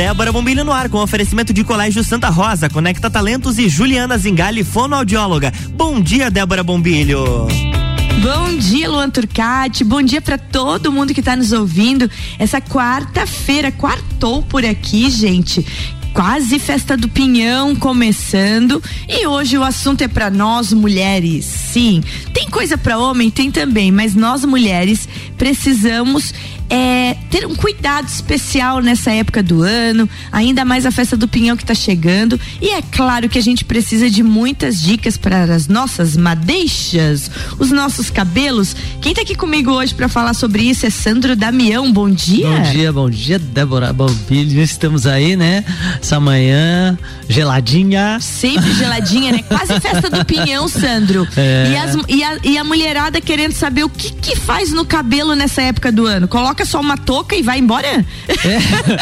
Débora Bombilho no ar com oferecimento de Colégio Santa Rosa, Conecta Talentos e Juliana Zingali, fonoaudióloga. Bom dia, Débora Bombilho. Bom dia, Luan Turcati. Bom dia para todo mundo que está nos ouvindo. Essa quarta-feira, quartou por aqui, gente quase festa do pinhão começando e hoje o assunto é para nós mulheres. Sim, tem coisa para homem, tem também, mas nós mulheres precisamos é, ter um cuidado especial nessa época do ano, ainda mais a festa do Pinhão que está chegando. E é claro que a gente precisa de muitas dicas para as nossas madeixas, os nossos cabelos. Quem está aqui comigo hoje para falar sobre isso é Sandro Damião. Bom dia. Bom dia, bom dia, Débora Bombilho. Estamos aí, né? Essa manhã geladinha. Sempre geladinha, né? Quase festa do Pinhão, Sandro. É. E, as, e, a, e a mulherada querendo saber o que que faz no cabelo nessa época do ano. Coloca coloca só uma touca e vai embora? É.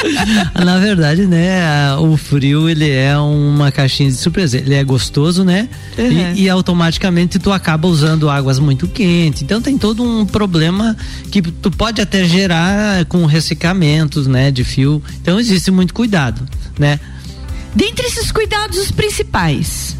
Na verdade, né, o frio ele é uma caixinha de surpresa. Ele é gostoso, né? Uhum. E, e, automaticamente tu acaba usando águas muito quentes. Então tem todo um problema que tu pode até gerar com ressecamentos, né, de fio. Então existe muito cuidado, né? Dentre esses cuidados os principais,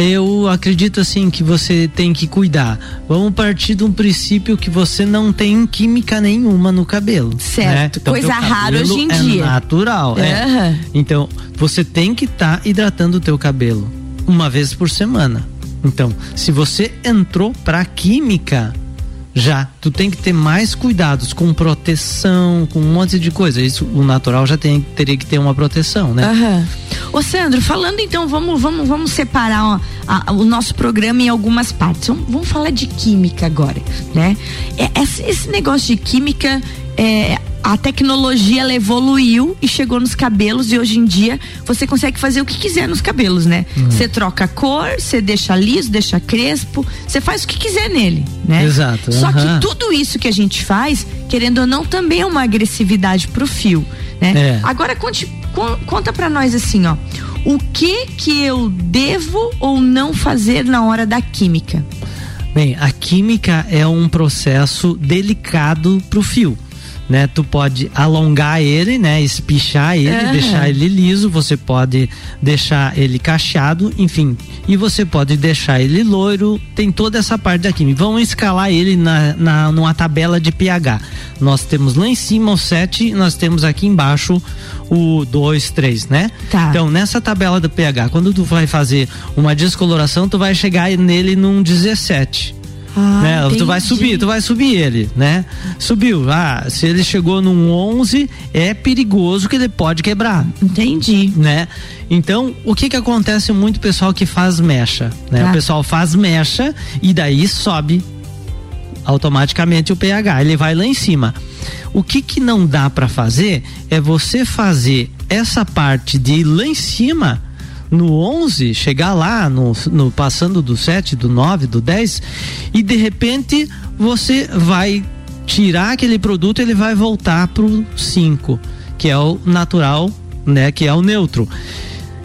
eu acredito assim que você tem que cuidar. Vamos partir de um princípio que você não tem química nenhuma no cabelo. Certo. Né? Então, Coisa rara hoje em é dia. Natural, uhum. é. Então, você tem que estar tá hidratando o teu cabelo uma vez por semana. Então, se você entrou para química, já, tu tem que ter mais cuidados com proteção, com um monte de coisa. Isso, o natural já tem, teria que ter uma proteção, né? Aham. Ô Sandro, falando então, vamos, vamos, vamos separar ó, a, o nosso programa em algumas partes. Vamos, vamos falar de química agora, né? É, esse, esse negócio de química, é, a tecnologia ela evoluiu e chegou nos cabelos e hoje em dia você consegue fazer o que quiser nos cabelos, né? Uhum. Você uhum. troca a cor, você deixa liso, deixa crespo, você faz o que quiser nele, né? Exato. Só uhum. que tudo isso que a gente faz, querendo ou não, também é uma agressividade pro fio, né? É. Agora conte, conta para nós assim, ó, o que que eu devo ou não fazer na hora da química? Bem, a química é um processo delicado pro fio né? Tu pode alongar ele, né? Espichar ele, uhum. deixar ele liso, você pode deixar ele cacheado, enfim. E você pode deixar ele loiro, tem toda essa parte da química. Vamos escalar ele na, na, numa tabela de pH. Nós temos lá em cima o 7, nós temos aqui embaixo o 2, 3, né? Tá. Então, nessa tabela do pH, quando tu vai fazer uma descoloração, tu vai chegar nele num 17. Ah, né? Tu vai subir, tu vai subir ele, né? Subiu. Ah, se ele chegou num 11, é perigoso que ele pode quebrar. Entendi. Né? Então, o que que acontece muito pessoal que faz mecha, né? Ah. O pessoal faz mecha e daí sobe automaticamente o pH, ele vai lá em cima. O que que não dá para fazer é você fazer essa parte de ir lá em cima no 11, chegar lá, no, no passando do 7, do 9, do 10, e de repente você vai tirar aquele produto, ele vai voltar pro 5, que é o natural, né, que é o neutro.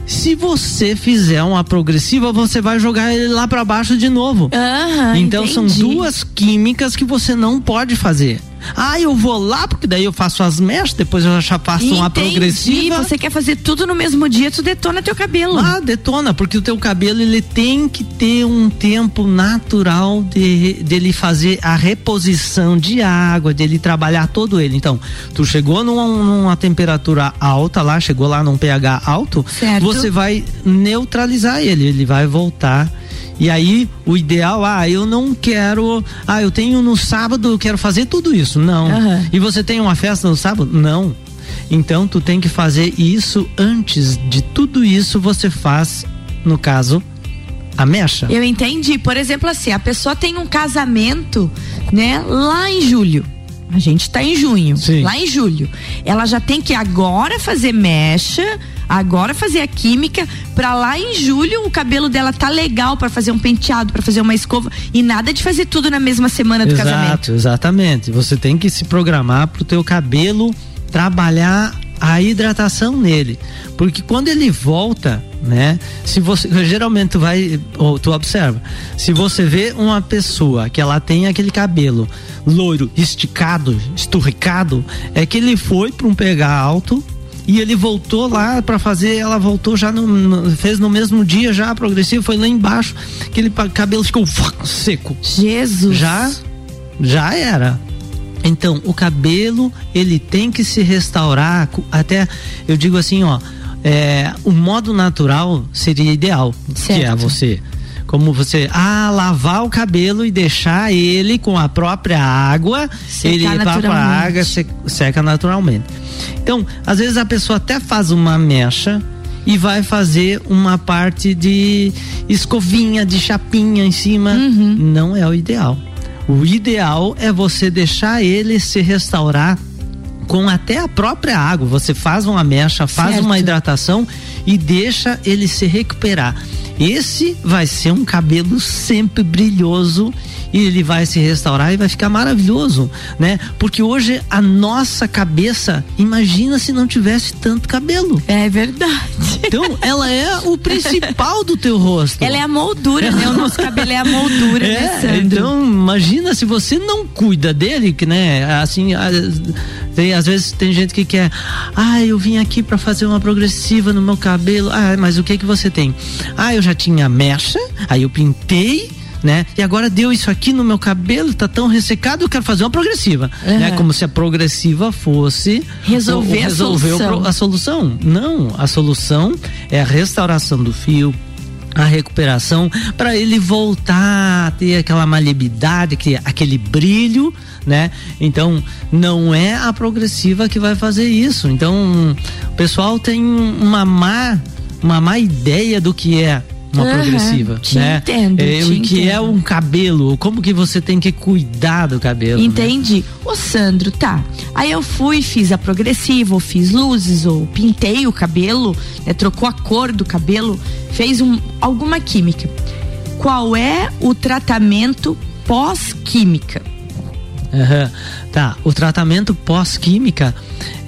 Se você fizer uma progressiva, você vai jogar ele lá para baixo de novo. Uhum, então entendi. são duas químicas que você não pode fazer. Ah, eu vou lá, porque daí eu faço as mechas, depois eu já faço Entendi. uma progressiva. Você quer fazer tudo no mesmo dia, tu detona teu cabelo. Ah, detona, porque o teu cabelo ele tem que ter um tempo natural de dele fazer a reposição de água, dele trabalhar todo ele. Então, tu chegou numa, numa temperatura alta lá, chegou lá num pH alto, certo. você vai neutralizar ele, ele vai voltar e aí, o ideal, ah, eu não quero. Ah, eu tenho no sábado, eu quero fazer tudo isso. Não. Uhum. E você tem uma festa no sábado? Não. Então, tu tem que fazer isso antes de tudo isso, você faz, no caso, a mecha. Eu entendi. Por exemplo, assim, a pessoa tem um casamento, né, lá em julho. A gente está em junho, Sim. lá em julho. Ela já tem que agora fazer mecha agora fazer a química para lá em julho o cabelo dela tá legal para fazer um penteado, para fazer uma escova e nada de fazer tudo na mesma semana do Exato, casamento. Exatamente. Você tem que se programar pro teu cabelo trabalhar a hidratação nele, porque quando ele volta, né? Se você geralmente tu vai ou tu observa, se você vê uma pessoa que ela tem aquele cabelo loiro, esticado, esturricado, é que ele foi para um pH alto e ele voltou lá para fazer, ela voltou já no, no, fez no mesmo dia já progressivo, foi lá embaixo, aquele cabelo ficou seco. Jesus. Já já era. Então, o cabelo, ele tem que se restaurar, até eu digo assim, ó, é, o modo natural seria ideal, certo. que é você como você ah lavar o cabelo e deixar ele com a própria água secar ele a própria água seca naturalmente então às vezes a pessoa até faz uma mecha e vai fazer uma parte de escovinha de chapinha em cima uhum. não é o ideal o ideal é você deixar ele se restaurar com até a própria água. Você faz uma mecha, faz certo. uma hidratação e deixa ele se recuperar. Esse vai ser um cabelo sempre brilhoso e ele vai se restaurar e vai ficar maravilhoso, né? Porque hoje a nossa cabeça, imagina se não tivesse tanto cabelo. É verdade. Então, ela é o principal do teu rosto. Ela é a moldura, né? O nosso cabelo é a moldura, né, é, né, Sandro? Então, imagina se você não cuida dele, que né, assim, tem, às vezes tem gente que quer, ah, eu vim aqui para fazer uma progressiva no meu cabelo. Ah, mas o que que você tem? Ah, eu já tinha mecha, aí eu pintei né? E agora deu isso aqui no meu cabelo, tá tão ressecado, eu quero fazer uma progressiva, uhum. né? Como se a progressiva fosse resolver, resolver a, solução. a solução. Não, a solução é a restauração do fio, a recuperação para ele voltar a ter aquela maleabilidade, aquele brilho, né? Então não é a progressiva que vai fazer isso. Então o pessoal tem uma má uma má ideia do que é uma uhum, progressiva, te né? Entendo, é, o que entendo. é um cabelo, como que você tem que cuidar do cabelo. Né? Entendi. Né? Ô Sandro, tá. Aí eu fui, fiz a progressiva, ou fiz luzes, ou pintei o cabelo, né? trocou a cor do cabelo, fez um, alguma química. Qual é o tratamento pós-química? Uhum. Tá, o tratamento pós-química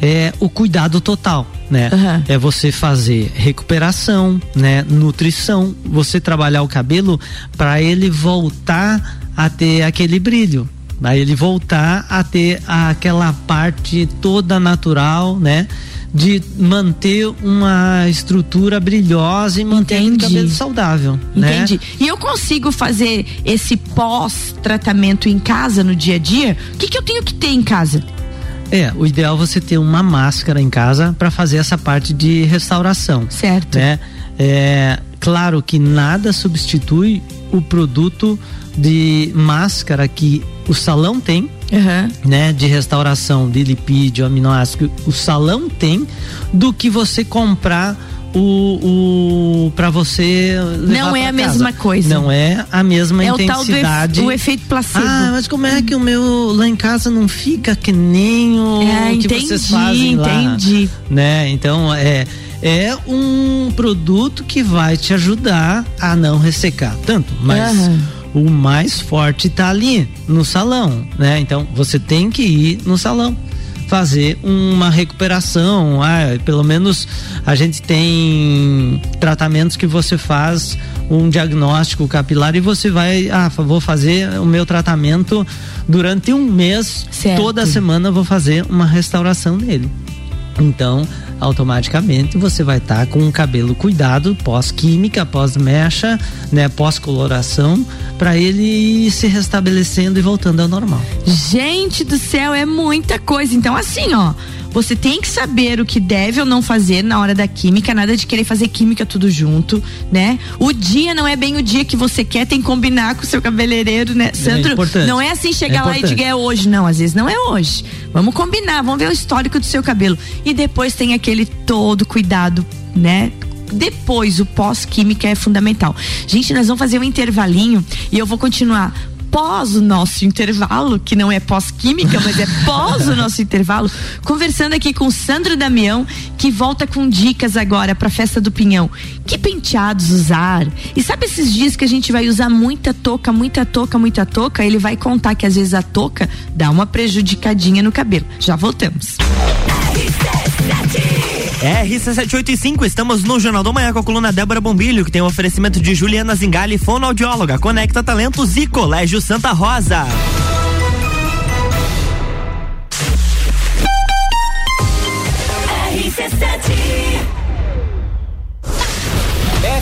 é o cuidado total né? Uhum. É você fazer recuperação, né? Nutrição, você trabalhar o cabelo para ele voltar a ter aquele brilho, para ele voltar a ter aquela parte toda natural, né? de manter uma estrutura brilhosa e manter Entendi. o cabelo saudável. Né? Entendi. Né? E eu consigo fazer esse pós-tratamento em casa no dia a dia? O que, que eu tenho que ter em casa? É, o ideal é você ter uma máscara em casa para fazer essa parte de restauração. Certo. Né? É, claro que nada substitui o produto de máscara que o salão tem, uhum. né, de restauração de lipídio, aminoácido, o salão tem, do que você comprar o, o para você não é a casa. mesma coisa. Não é a mesma é intensidade. o, o efeito placebo. Ah mas como é que o meu lá em casa não fica que nem o é, que entendi, vocês fazem lá entendi. né? Então é é um produto que vai te ajudar a não ressecar tanto mas uhum. o mais forte está ali no salão né? Então você tem que ir no salão fazer uma recuperação. Ah, pelo menos a gente tem tratamentos que você faz um diagnóstico capilar e você vai, ah, vou fazer o meu tratamento durante um mês, certo. toda semana vou fazer uma restauração dele. Então, automaticamente você vai estar tá com o cabelo cuidado pós-química, pós-mecha, né, pós-coloração, para ele ir se restabelecendo e voltando ao normal. Gente do céu, é muita coisa. Então, assim, ó. Você tem que saber o que deve ou não fazer na hora da química, nada de querer fazer química tudo junto, né? O dia não é bem o dia que você quer, tem que combinar com o seu cabeleireiro, né? Sandro, é não é assim chegar é lá e dizer é hoje, não, às vezes não é hoje. Vamos combinar, vamos ver o histórico do seu cabelo. E depois tem aquele todo cuidado, né? depois o pós-química é fundamental. Gente, nós vamos fazer um intervalinho e eu vou continuar pós o nosso intervalo, que não é pós-química, mas é pós o nosso intervalo, conversando aqui com Sandro Damião, que volta com dicas agora para a festa do Pinhão. Que penteados usar? E sabe esses dias que a gente vai usar muita touca, muita touca, muita touca? Ele vai contar que às vezes a touca dá uma prejudicadinha no cabelo. Já voltamos. RC785, estamos no Jornal do Manhã com a coluna Débora Bombilho, que tem o um oferecimento de Juliana Zingali, fonoaudióloga, Conecta Talentos e Colégio Santa Rosa. RC7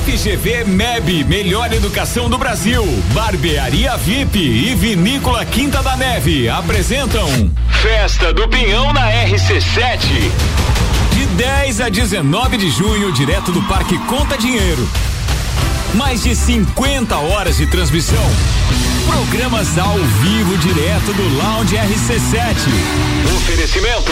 FGV MEB, melhor educação do Brasil. Barbearia VIP e Vinícola Quinta da Neve apresentam Festa do Pinhão na RC7. De 10 a 19 de junho, direto do Parque Conta Dinheiro. Mais de 50 horas de transmissão. Programas ao vivo direto do Lounge RC7. Oferecimento.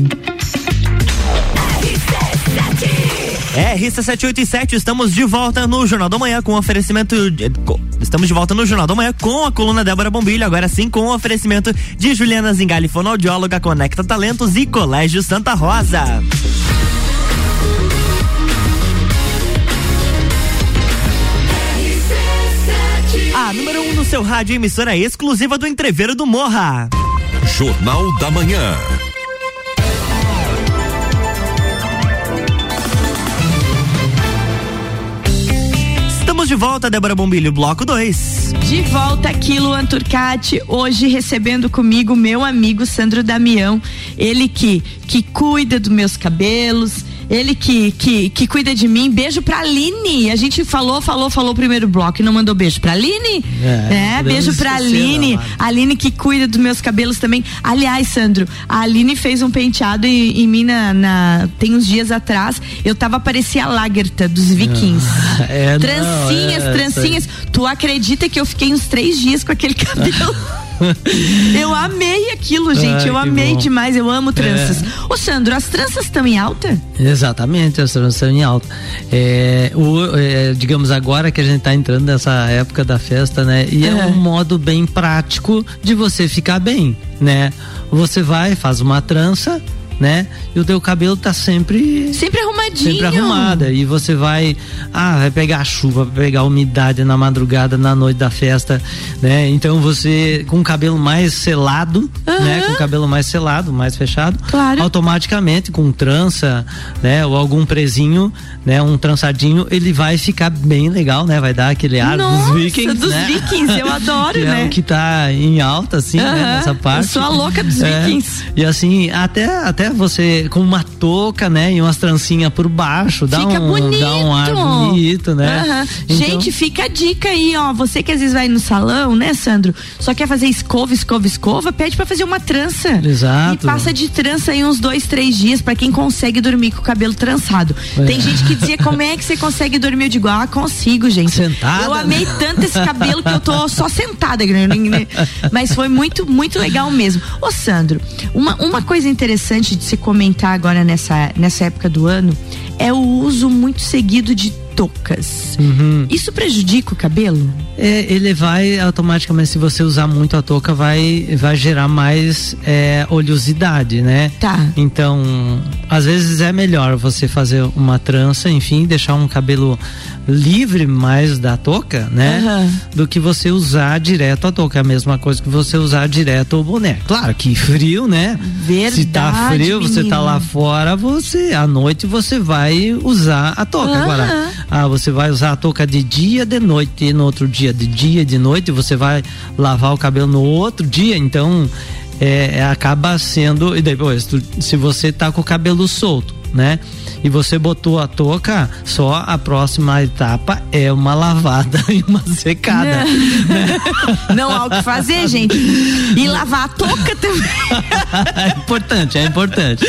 RC787, estamos de volta no Jornal da Manhã com oferecimento. De, co- estamos de volta no Jornal da Manhã com a coluna Débora Bombilho, agora sim com o oferecimento de Juliana Zingali, fonoaudióloga, Conecta Talentos e Colégio Santa Rosa. A número 1 um no seu rádio, emissora exclusiva do Entreveiro do Morra. Jornal da Manhã. De volta, Débora Bombilho, bloco 2. De volta aqui, Luan Turcati, hoje recebendo comigo meu amigo Sandro Damião, ele que que cuida dos meus cabelos, ele que, que, que cuida de mim. Beijo pra Aline. A gente falou, falou, falou o primeiro bloco e não mandou beijo pra Aline? É, podemos beijo pra Aline. da Aline. Que cuida dos meus cabelos também. Aliás, Sandro, a Aline fez um penteado em, em mim na, na- tem uns dias atrás. Eu tava parecia a Lagerta dos vikings. É, não, trancinhas, é, trancinhas. Tu acredita que eu fiquei uns três dias com aquele cabelo? Eu amei aquilo, gente. Ai, eu amei bom. demais. Eu amo tranças. Ô, Sandro, as tranças estão em alta? Exatamente, a transição em alta. É, o, é, digamos agora que a gente está entrando nessa época da festa, né? E é É. um modo bem prático de você ficar bem, né? Você vai, faz uma trança, né? E o teu cabelo tá sempre Sempre arrumadinho. sempre arrumada. E você vai ah vai pegar a chuva vai pegar a umidade na madrugada na noite da festa né? Então você com o cabelo mais selado né? Com o cabelo mais selado mais fechado Claro. automaticamente com trança né? Ou algum prezinho né? Um trançadinho ele vai ficar bem legal né? Vai dar aquele ar Nossa, dos vikings dos né? vikings, eu adoro, que né? é o que tá em alta assim né, Aham, nessa eu parte. Sou a louca dos É, vikings. e assim até até você com uma touca né? E umas trancinhas por baixo dá Fica um bonito. dá um ar bonito né Aham. Então, Gente, fica a dica aí, ó. Você que às vezes vai no salão, né, Sandro? Só quer fazer escova, escova, escova, pede pra fazer uma trança. Exato. E passa de trança aí uns dois, três dias pra quem consegue dormir com o cabelo trançado. É. Tem gente que dizia como é que você consegue dormir? Eu digo, ah, consigo, gente. Sentada, Eu né? amei tanto esse cabelo que eu tô só sentada. né? Mas foi muito, muito legal mesmo. Ô, Sandro, uma, uma coisa interessante de se comentar agora nessa, nessa época do ano é o uso muito seguido de toucas. Uhum. Isso prejudica o cabelo? é, ele vai automaticamente se você usar muito a touca vai vai gerar mais é, oleosidade né Tá. então às vezes é melhor você fazer uma trança enfim deixar um cabelo livre mais da touca né Aham. do que você usar direto a touca é a mesma coisa que você usar direto o boné claro que frio né se tá Verdade, frio você tá menino. lá fora você à noite você vai usar a touca Aham. agora Ah, você vai usar a touca de dia, de noite, e no outro dia de dia, de noite, você vai lavar o cabelo no outro dia, então é, é acaba sendo e depois se você tá com o cabelo solto, né? E você botou a touca, só a próxima etapa é uma lavada e uma secada. Não, né? não há o que fazer, gente. E lavar a touca também. é importante, é importante.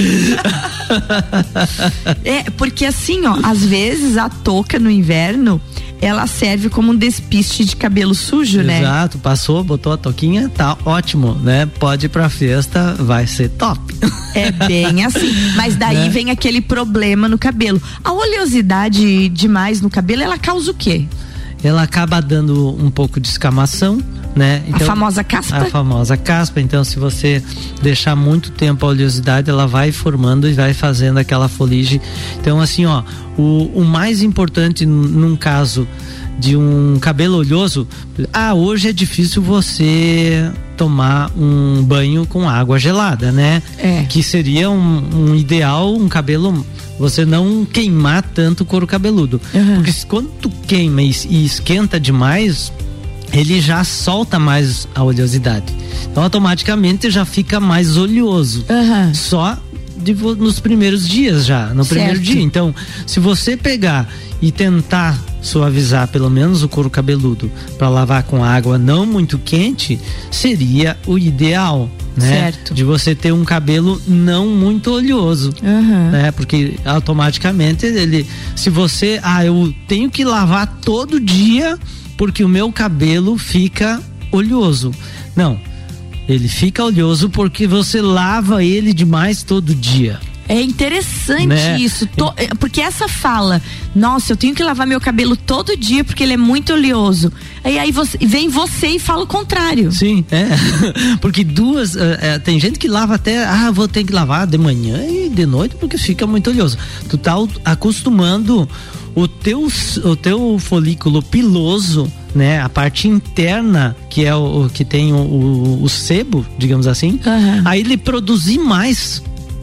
É, porque assim, ó, às vezes a touca no inverno ela serve como um despiste de cabelo sujo, Exato, né? Exato, passou, botou a toquinha, tá ótimo, né? Pode ir pra festa, vai ser top. É bem assim. Mas daí é. vem aquele problema no cabelo. A oleosidade demais no cabelo, ela causa o quê? Ela acaba dando um pouco de escamação, né? Então, a famosa caspa? A famosa caspa. Então, se você deixar muito tempo a oleosidade, ela vai formando e vai fazendo aquela foligem. Então, assim, ó, o, o mais importante num caso de um cabelo oleoso, ah, hoje é difícil você tomar um banho com água gelada, né? É. Que seria um, um ideal, um cabelo você não queimar tanto o couro cabeludo. Uhum. Porque quando tu queima e, esquenta demais, ele já solta mais a oleosidade. Então automaticamente já fica mais oleoso. Uhum. Só de, nos primeiros dias já, no certo. primeiro dia. Então, se você pegar e tentar suavizar pelo menos o couro cabeludo para lavar com água não muito quente, seria o ideal. Né? Certo. De você ter um cabelo não muito oleoso, uhum. né? Porque automaticamente ele, se você, ah, eu tenho que lavar todo dia porque o meu cabelo fica oleoso. Não, ele fica oleoso porque você lava ele demais todo dia. É interessante né? isso, to, é, porque essa fala, nossa, eu tenho que lavar meu cabelo todo dia porque ele é muito oleoso. E aí você, vem você e fala o contrário. Sim, é. porque duas, é, tem gente que lava até, ah, vou ter que lavar de manhã e de noite porque fica muito oleoso. Tu tá acostumando o teu, o teu folículo piloso, né? A parte interna, que é o, o que tem o, o, o, sebo, digamos assim, uhum. aí ele produzir mais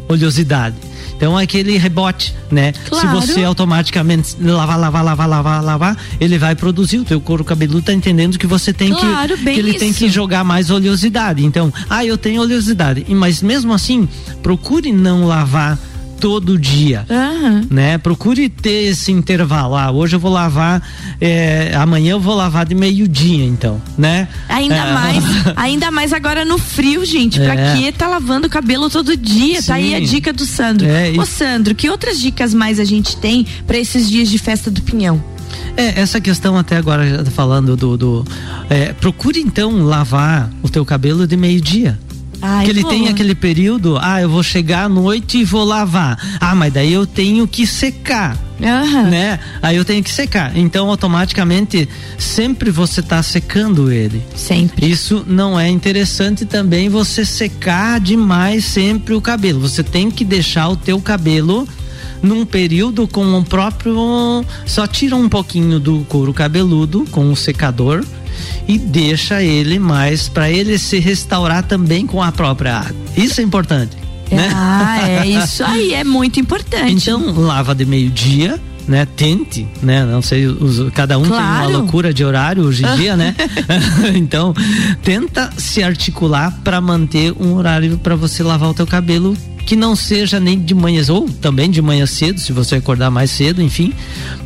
oleosidade. Então é aquele rebote, né? Claro. Se você automaticamente lavar, lavar, lavar, lavar, lavar, ele vai produzir. O teu couro cabeludo tá entendendo que você tem claro, que, que ele isso. tem que jogar mais oleosidade. Então, ah, eu tenho oleosidade, mas mesmo assim, procure não lavar todo dia, uhum. né? Procure ter esse intervalo. Ah, hoje eu vou lavar, é, amanhã eu vou lavar de meio dia, então, né? Ainda é. mais, ainda mais agora no frio, gente. Pra é. que tá lavando o cabelo todo dia? Sim. Tá aí a dica do Sandro. É, Ô, Sandro, que outras dicas mais a gente tem para esses dias de festa do Pinhão? É, essa questão até agora falando do, do é, procure então lavar o teu cabelo de meio dia Ai, que ele tem aquele período, ah, eu vou chegar à noite e vou lavar. Ah, mas daí eu tenho que secar. Uhum. Né? Aí eu tenho que secar. Então, automaticamente, sempre você está secando ele. Sempre. Isso não é interessante também você secar demais sempre o cabelo. Você tem que deixar o teu cabelo num período com o próprio. Só tira um pouquinho do couro cabeludo com o secador e deixa ele mais para ele se restaurar também com a própria água. Isso é importante. Né? Ah, é isso aí, é muito importante. Então, lava de meio-dia, né? Tente, né? Não sei, os, cada um claro. tem uma loucura de horário hoje em dia, né? então, tenta se articular para manter um horário para você lavar o teu cabelo que não seja nem de manhã ou também de manhã cedo, se você acordar mais cedo, enfim,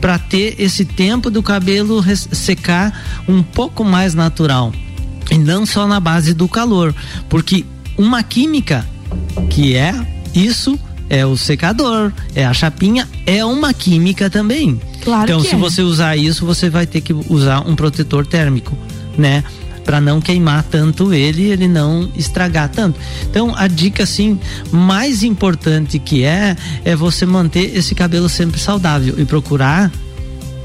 para ter esse tempo do cabelo secar um pouco mais natural. E não só na base do calor, porque uma química que é isso é o secador, é a chapinha, é uma química também. Claro então, se é. você usar isso, você vai ter que usar um protetor térmico, né? para não queimar tanto ele, ele não estragar tanto. Então, a dica assim mais importante que é é você manter esse cabelo sempre saudável e procurar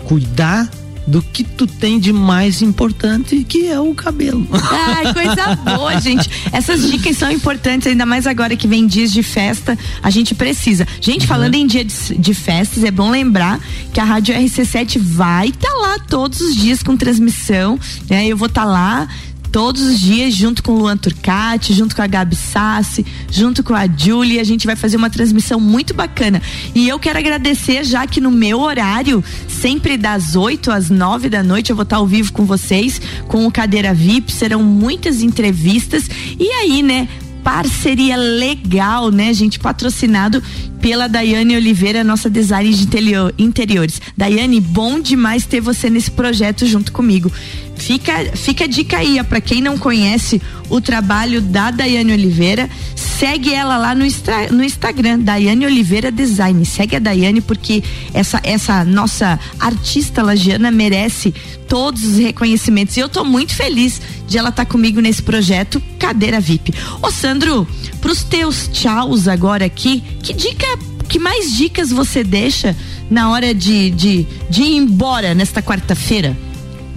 cuidar do que tu tem de mais importante, que é o cabelo. Ai, coisa boa, gente. Essas dicas são importantes, ainda mais agora que vem dias de festa, a gente precisa. Gente, uhum. falando em dia de, de, festas, é bom lembrar que a Rádio RC7 vai estar tá lá todos os dias com transmissão, né? Eu vou estar tá lá todos os dias, junto com o Luan Turcati, junto com a Gabi Sassi, junto com a Julie. A gente vai fazer uma transmissão muito bacana. E eu quero agradecer, já que no meu horário, sempre das 8 às 9 da noite, eu vou estar ao vivo com vocês, com o Cadeira VIP. Serão muitas entrevistas. E aí, né? parceria legal, né, gente? Patrocinado pela Daiane Oliveira, nossa designer de interior, interiores. Daiane, bom demais ter você nesse projeto junto comigo. Fica, fica a dica aí, para quem não conhece o trabalho da Daiane Oliveira, segue ela lá no, no Instagram, Daiane Oliveira Design. Segue a Daiane porque essa, essa nossa artista lagiana merece todos os reconhecimentos. E eu tô muito feliz de ela estar tá comigo nesse projeto Cadeira VIP. Ô Sandro, pros teus tchauz agora aqui, que dica, que mais dicas você deixa na hora de, de, de ir embora nesta quarta-feira?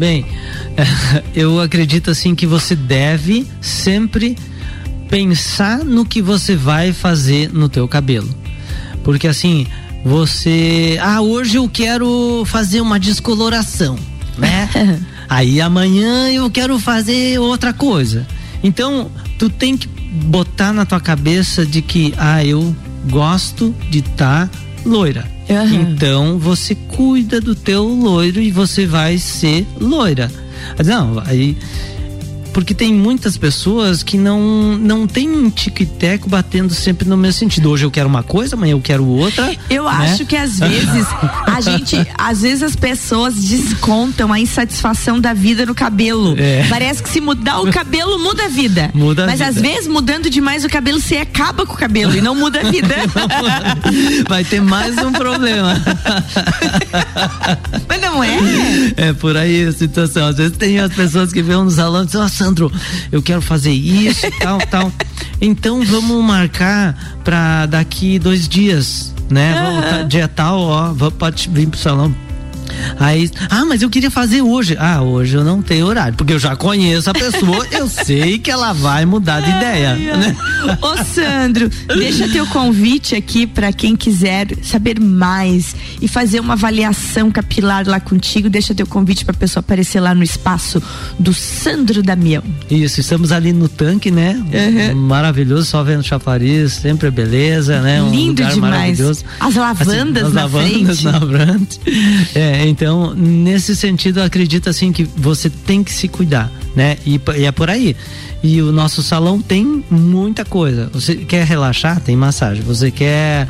Bem, eu acredito assim que você deve sempre pensar no que você vai fazer no teu cabelo. Porque assim, você, ah, hoje eu quero fazer uma descoloração, né? Aí amanhã eu quero fazer outra coisa. Então, tu tem que botar na tua cabeça de que, ah, eu gosto de estar tá loira. Uhum. Então você cuida do teu loiro e você vai ser loira. Não, aí porque tem muitas pessoas que não não tem um tic-teco batendo sempre no mesmo sentido. Hoje eu quero uma coisa, amanhã eu quero outra. Eu né? acho que às vezes a gente, às vezes as pessoas descontam a insatisfação da vida no cabelo. É. Parece que se mudar o cabelo muda a vida. Muda a Mas vida. às vezes mudando demais o cabelo você acaba com o cabelo e não muda a vida. Vai ter mais um problema. Mas não é? É por aí a situação. Às vezes tem as pessoas que vêm no salão e dizem, Sandro, eu quero fazer isso e tal, tal. Então vamos marcar para daqui dois dias, né? Uhum. Vamos, tá, dia tal, ó, pode vir pro salão Aí, ah, mas eu queria fazer hoje. Ah, hoje eu não tenho horário, porque eu já conheço a pessoa, eu sei que ela vai mudar de ideia. Né? Ô, Sandro, deixa teu convite aqui para quem quiser saber mais e fazer uma avaliação capilar lá contigo. Deixa teu convite para pessoa aparecer lá no espaço do Sandro Damião. Isso, estamos ali no tanque, né? Uhum. Maravilhoso, só vendo chafariz, sempre beleza, né? Um Lindo demais. As lavandas assim, as na lavandas frente. na frente. É, então, nesse sentido, acredito assim que você tem que se cuidar, né? E, e, é por aí. E o nosso salão tem muita coisa. Você quer relaxar? Tem massagem. Você quer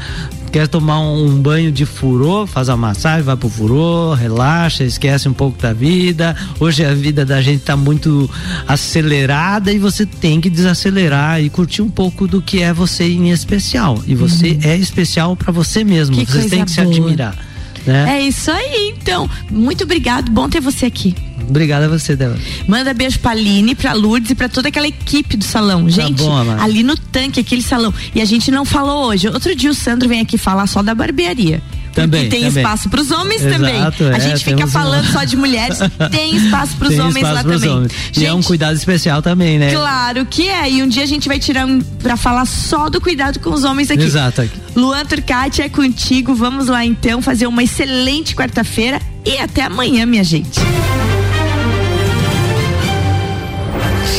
quer tomar um banho de furô, faz a massagem, vai pro furô, relaxa, esquece um pouco da vida. Hoje a vida da gente tá muito acelerada e você tem que desacelerar e curtir um pouco do que é você em especial. E você uhum. é especial para você mesmo. Que você tem que boa. se admirar. Né? É isso aí, então. Muito obrigado, bom ter você aqui. Obrigada a você, Débora. Manda beijo pra Aline, pra Lourdes e pra toda aquela equipe do salão. Tá gente, tá bom, ali no tanque, aquele salão. E a gente não falou hoje. Outro dia o Sandro vem aqui falar só da barbearia. Também. tem também. espaço para os homens Exato, também. É, a gente fica falando um... só de mulheres, tem espaço para os homens espaço lá também. Homens. Gente, e é um cuidado especial também, né? Claro que é. E um dia a gente vai tirar um para falar só do cuidado com os homens aqui. Exato. Luan Turcati é contigo. Vamos lá então fazer uma excelente quarta-feira e até amanhã, minha gente.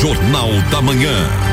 Jornal da Manhã.